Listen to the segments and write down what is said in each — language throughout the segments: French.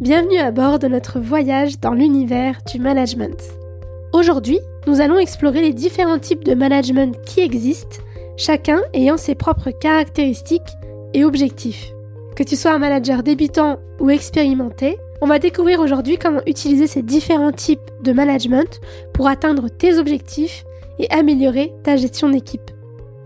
Bienvenue à bord de notre voyage dans l'univers du management. Aujourd'hui, nous allons explorer les différents types de management qui existent, chacun ayant ses propres caractéristiques et objectifs. Que tu sois un manager débutant ou expérimenté, on va découvrir aujourd'hui comment utiliser ces différents types de management pour atteindre tes objectifs et améliorer ta gestion d'équipe.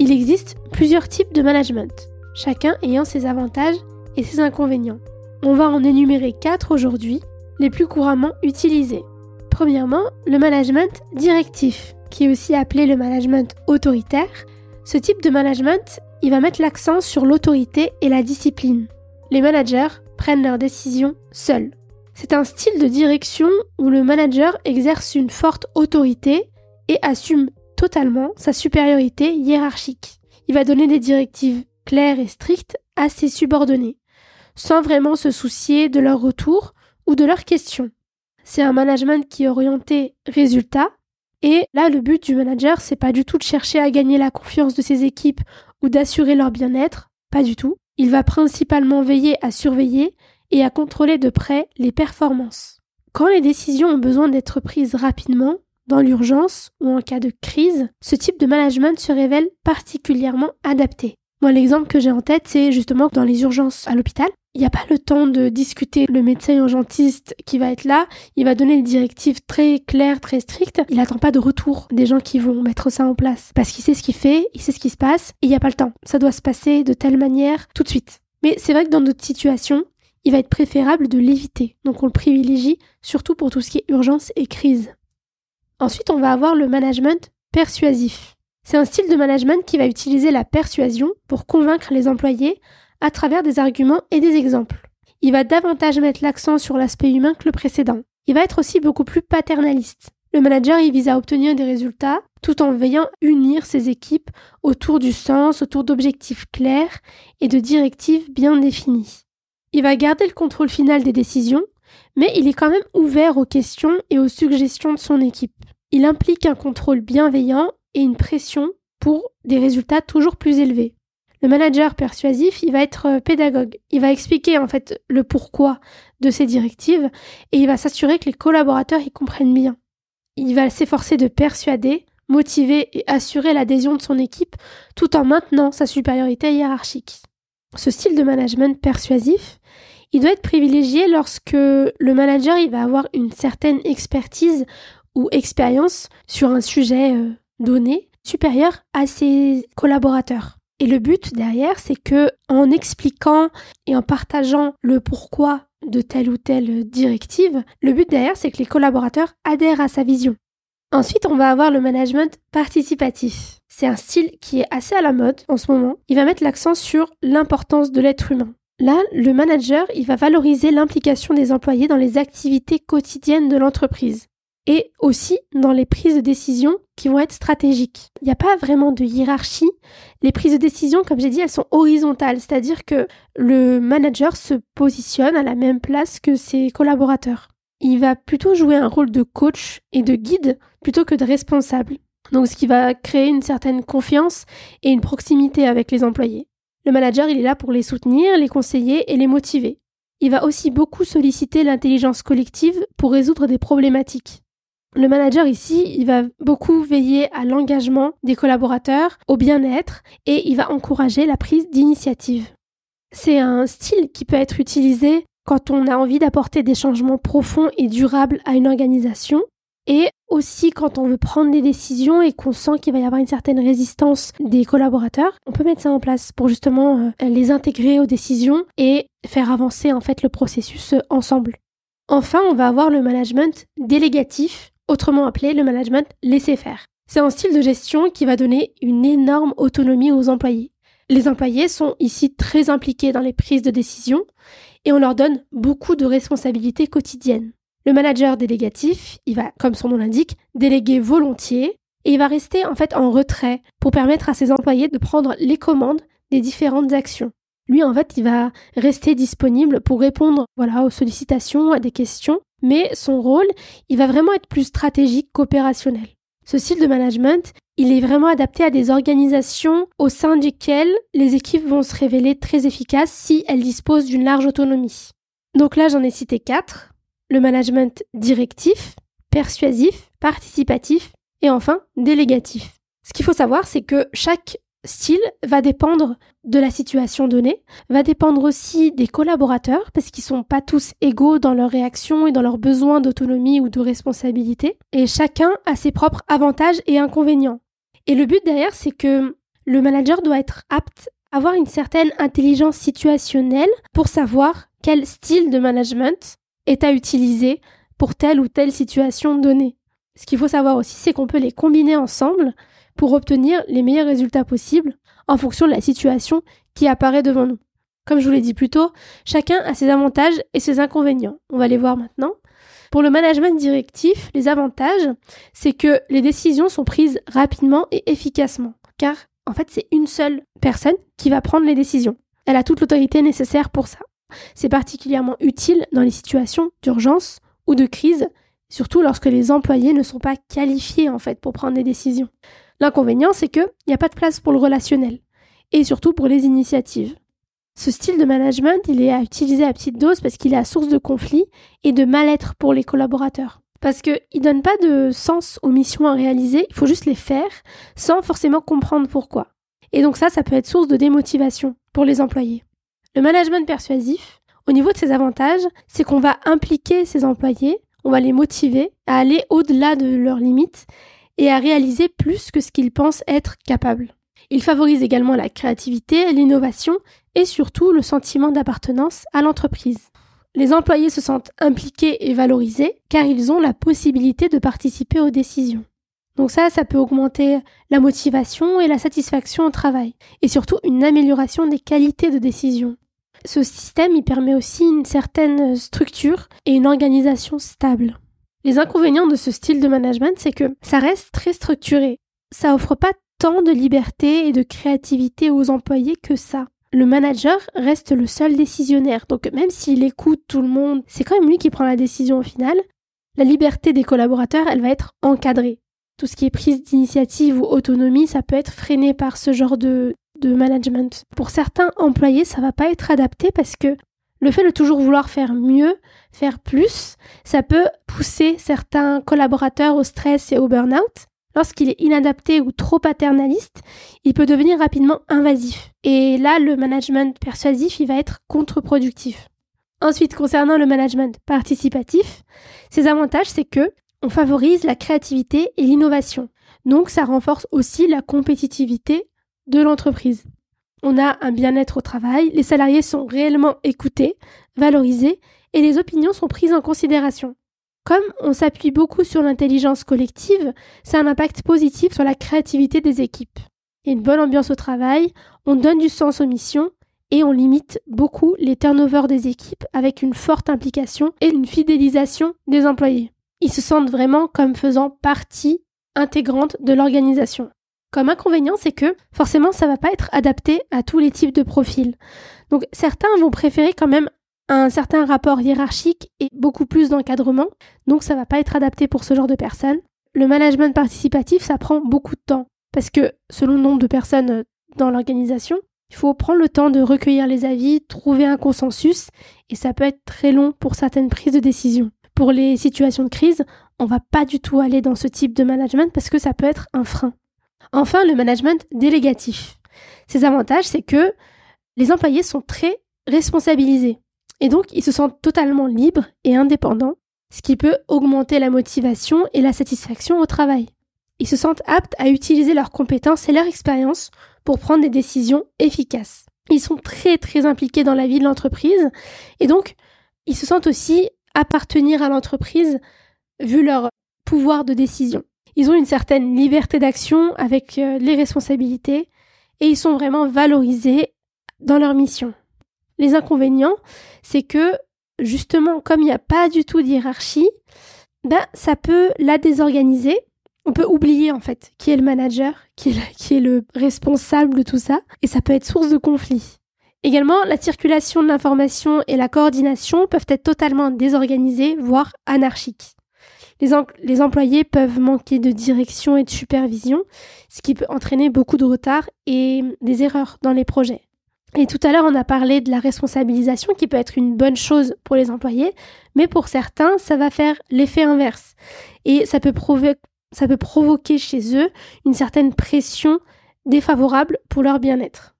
Il existe plusieurs types de management, chacun ayant ses avantages et ses inconvénients. On va en énumérer quatre aujourd'hui, les plus couramment utilisés. Premièrement, le management directif, qui est aussi appelé le management autoritaire. Ce type de management, il va mettre l'accent sur l'autorité et la discipline. Les managers prennent leurs décisions seuls. C'est un style de direction où le manager exerce une forte autorité et assume totalement sa supériorité hiérarchique. Il va donner des directives claires et strictes à ses subordonnés sans vraiment se soucier de leur retour ou de leurs questions. C'est un management qui est orienté résultat. Et là, le but du manager, c'est pas du tout de chercher à gagner la confiance de ses équipes ou d'assurer leur bien-être. Pas du tout. Il va principalement veiller à surveiller et à contrôler de près les performances. Quand les décisions ont besoin d'être prises rapidement, dans l'urgence ou en cas de crise, ce type de management se révèle particulièrement adapté. Moi, l'exemple que j'ai en tête, c'est justement dans les urgences à l'hôpital. Il n'y a pas le temps de discuter. Le médecin urgentiste qui va être là, il va donner des directives très claires, très strictes. Il n'attend pas de retour des gens qui vont mettre ça en place. Parce qu'il sait ce qu'il fait, il sait ce qui se passe, et il n'y a pas le temps. Ça doit se passer de telle manière, tout de suite. Mais c'est vrai que dans d'autres situations, il va être préférable de l'éviter. Donc on le privilégie, surtout pour tout ce qui est urgence et crise. Ensuite, on va avoir le management persuasif. C'est un style de management qui va utiliser la persuasion pour convaincre les employés à travers des arguments et des exemples. Il va davantage mettre l'accent sur l'aspect humain que le précédent. Il va être aussi beaucoup plus paternaliste. Le manager il vise à obtenir des résultats tout en veillant unir ses équipes autour du sens, autour d'objectifs clairs et de directives bien définies. Il va garder le contrôle final des décisions, mais il est quand même ouvert aux questions et aux suggestions de son équipe. Il implique un contrôle bienveillant et une pression pour des résultats toujours plus élevés. Le manager persuasif, il va être euh, pédagogue. Il va expliquer en fait le pourquoi de ces directives et il va s'assurer que les collaborateurs y comprennent bien. Il va s'efforcer de persuader, motiver et assurer l'adhésion de son équipe tout en maintenant sa supériorité hiérarchique. Ce style de management persuasif, il doit être privilégié lorsque le manager il va avoir une certaine expertise ou expérience sur un sujet euh, donné supérieur à ses collaborateurs. Et le but derrière, c'est que en expliquant et en partageant le pourquoi de telle ou telle directive, le but derrière, c'est que les collaborateurs adhèrent à sa vision. Ensuite, on va avoir le management participatif. C'est un style qui est assez à la mode en ce moment. Il va mettre l'accent sur l'importance de l'être humain. Là, le manager, il va valoriser l'implication des employés dans les activités quotidiennes de l'entreprise et aussi dans les prises de décision qui vont être stratégiques. Il n'y a pas vraiment de hiérarchie. Les prises de décision, comme j'ai dit, elles sont horizontales, c'est-à-dire que le manager se positionne à la même place que ses collaborateurs. Il va plutôt jouer un rôle de coach et de guide plutôt que de responsable. Donc ce qui va créer une certaine confiance et une proximité avec les employés. Le manager, il est là pour les soutenir, les conseiller et les motiver. Il va aussi beaucoup solliciter l'intelligence collective pour résoudre des problématiques. Le manager ici, il va beaucoup veiller à l'engagement des collaborateurs, au bien-être et il va encourager la prise d'initiative. C'est un style qui peut être utilisé quand on a envie d'apporter des changements profonds et durables à une organisation et aussi quand on veut prendre des décisions et qu'on sent qu'il va y avoir une certaine résistance des collaborateurs, on peut mettre ça en place pour justement euh, les intégrer aux décisions et faire avancer en fait le processus ensemble. Enfin, on va avoir le management délégatif autrement appelé le management laisser-faire. C'est un style de gestion qui va donner une énorme autonomie aux employés. Les employés sont ici très impliqués dans les prises de décision et on leur donne beaucoup de responsabilités quotidiennes. Le manager délégatif, il va, comme son nom l'indique, déléguer volontiers et il va rester en fait en retrait pour permettre à ses employés de prendre les commandes des différentes actions. Lui, en fait, il va rester disponible pour répondre, aux sollicitations, à des questions, mais son rôle, il va vraiment être plus stratégique qu'opérationnel. Ce style de management, il est vraiment adapté à des organisations au sein desquelles les équipes vont se révéler très efficaces si elles disposent d'une large autonomie. Donc là, j'en ai cité quatre. Le management directif, persuasif, participatif et enfin délégatif. Ce qu'il faut savoir, c'est que chaque style va dépendre de la situation donnée, va dépendre aussi des collaborateurs, parce qu'ils sont pas tous égaux dans leurs réactions et dans leurs besoins d'autonomie ou de responsabilité, et chacun a ses propres avantages et inconvénients. Et le but derrière, c'est que le manager doit être apte à avoir une certaine intelligence situationnelle pour savoir quel style de management est à utiliser pour telle ou telle situation donnée. Ce qu'il faut savoir aussi, c'est qu'on peut les combiner ensemble pour obtenir les meilleurs résultats possibles en fonction de la situation qui apparaît devant nous. Comme je vous l'ai dit plus tôt, chacun a ses avantages et ses inconvénients. On va les voir maintenant. Pour le management directif, les avantages, c'est que les décisions sont prises rapidement et efficacement. Car, en fait, c'est une seule personne qui va prendre les décisions. Elle a toute l'autorité nécessaire pour ça. C'est particulièrement utile dans les situations d'urgence ou de crise, surtout lorsque les employés ne sont pas qualifiés, en fait, pour prendre des décisions. L'inconvénient, c'est qu'il n'y a pas de place pour le relationnel, et surtout pour les initiatives. Ce style de management, il est à utiliser à petite dose parce qu'il est à source de conflits et de mal-être pour les collaborateurs. Parce qu'il ne donne pas de sens aux missions à réaliser, il faut juste les faire sans forcément comprendre pourquoi. Et donc ça, ça peut être source de démotivation pour les employés. Le management persuasif, au niveau de ses avantages, c'est qu'on va impliquer ses employés, on va les motiver à aller au-delà de leurs limites et à réaliser plus que ce qu'ils pensent être capables. Il favorise également la créativité, l'innovation et surtout le sentiment d'appartenance à l'entreprise. Les employés se sentent impliqués et valorisés car ils ont la possibilité de participer aux décisions. Donc ça, ça peut augmenter la motivation et la satisfaction au travail, et surtout une amélioration des qualités de décision. Ce système, il permet aussi une certaine structure et une organisation stable. Les inconvénients de ce style de management, c'est que ça reste très structuré. Ça offre pas tant de liberté et de créativité aux employés que ça. Le manager reste le seul décisionnaire, donc même s'il écoute tout le monde, c'est quand même lui qui prend la décision au final. La liberté des collaborateurs, elle va être encadrée. Tout ce qui est prise d'initiative ou autonomie, ça peut être freiné par ce genre de, de management. Pour certains employés, ça va pas être adapté parce que le fait de toujours vouloir faire mieux, faire plus, ça peut pousser certains collaborateurs au stress et au burn-out. Lorsqu'il est inadapté ou trop paternaliste, il peut devenir rapidement invasif. Et là, le management persuasif, il va être contre-productif. Ensuite, concernant le management participatif, ses avantages, c'est que on favorise la créativité et l'innovation. Donc, ça renforce aussi la compétitivité de l'entreprise on a un bien-être au travail, les salariés sont réellement écoutés, valorisés et les opinions sont prises en considération. Comme on s'appuie beaucoup sur l'intelligence collective, ça a un impact positif sur la créativité des équipes. Il une bonne ambiance au travail, on donne du sens aux missions et on limite beaucoup les turnovers des équipes avec une forte implication et une fidélisation des employés. Ils se sentent vraiment comme faisant partie intégrante de l'organisation. Comme inconvénient, c'est que forcément, ça va pas être adapté à tous les types de profils. Donc certains vont préférer quand même un certain rapport hiérarchique et beaucoup plus d'encadrement. Donc ça va pas être adapté pour ce genre de personnes. Le management participatif, ça prend beaucoup de temps parce que selon le nombre de personnes euh, dans l'organisation, il faut prendre le temps de recueillir les avis, trouver un consensus et ça peut être très long pour certaines prises de décision. Pour les situations de crise, on va pas du tout aller dans ce type de management parce que ça peut être un frein. Enfin, le management délégatif. Ses avantages, c'est que les employés sont très responsabilisés et donc ils se sentent totalement libres et indépendants, ce qui peut augmenter la motivation et la satisfaction au travail. Ils se sentent aptes à utiliser leurs compétences et leur expérience pour prendre des décisions efficaces. Ils sont très très impliqués dans la vie de l'entreprise et donc ils se sentent aussi appartenir à l'entreprise vu leur pouvoir de décision. Ils ont une certaine liberté d'action avec euh, les responsabilités et ils sont vraiment valorisés dans leur mission. Les inconvénients, c'est que justement, comme il n'y a pas du tout d'hierarchie, ben, ça peut la désorganiser. On peut oublier en fait qui est le manager, qui est, qui est le responsable de tout ça, et ça peut être source de conflit. Également, la circulation de l'information et la coordination peuvent être totalement désorganisées, voire anarchiques. Les, employés peuvent manquer de direction et de supervision, ce qui peut entraîner beaucoup de retard et des erreurs dans les projets. Et tout à l'heure, on a parlé de la responsabilisation qui peut être une bonne chose pour les employés, mais pour certains, ça va faire l'effet inverse. Et ça peut, ça peut provoquer chez eux une certaine pression défavorable pour leur bien-être.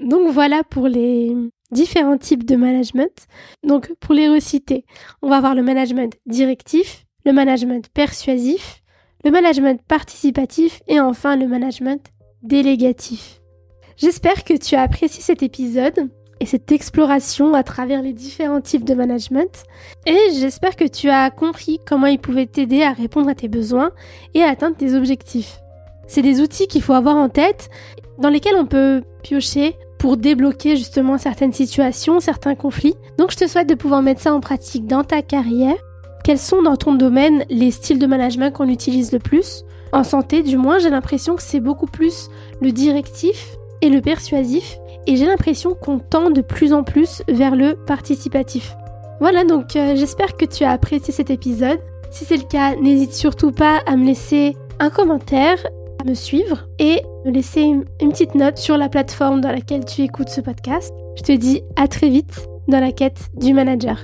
Donc voilà pour les différents types de management. Donc pour les reciter, on va avoir le management directif, le management persuasif, le management participatif et enfin le management délégatif. J'espère que tu as apprécié cet épisode et cette exploration à travers les différents types de management et j'espère que tu as compris comment ils pouvaient t'aider à répondre à tes besoins et à atteindre tes objectifs. C'est des outils qu'il faut avoir en tête dans lesquels on peut piocher pour débloquer justement certaines situations, certains conflits. Donc je te souhaite de pouvoir mettre ça en pratique dans ta carrière. Quels sont dans ton domaine les styles de management qu'on utilise le plus? En santé, du moins, j'ai l'impression que c'est beaucoup plus le directif et le persuasif. Et j'ai l'impression qu'on tend de plus en plus vers le participatif. Voilà, donc euh, j'espère que tu as apprécié cet épisode. Si c'est le cas, n'hésite surtout pas à me laisser un commentaire me suivre et me laisser une, petite note sur la plateforme dans laquelle tu écoutes ce podcast. Je te dis à très vite dans la quête du manager.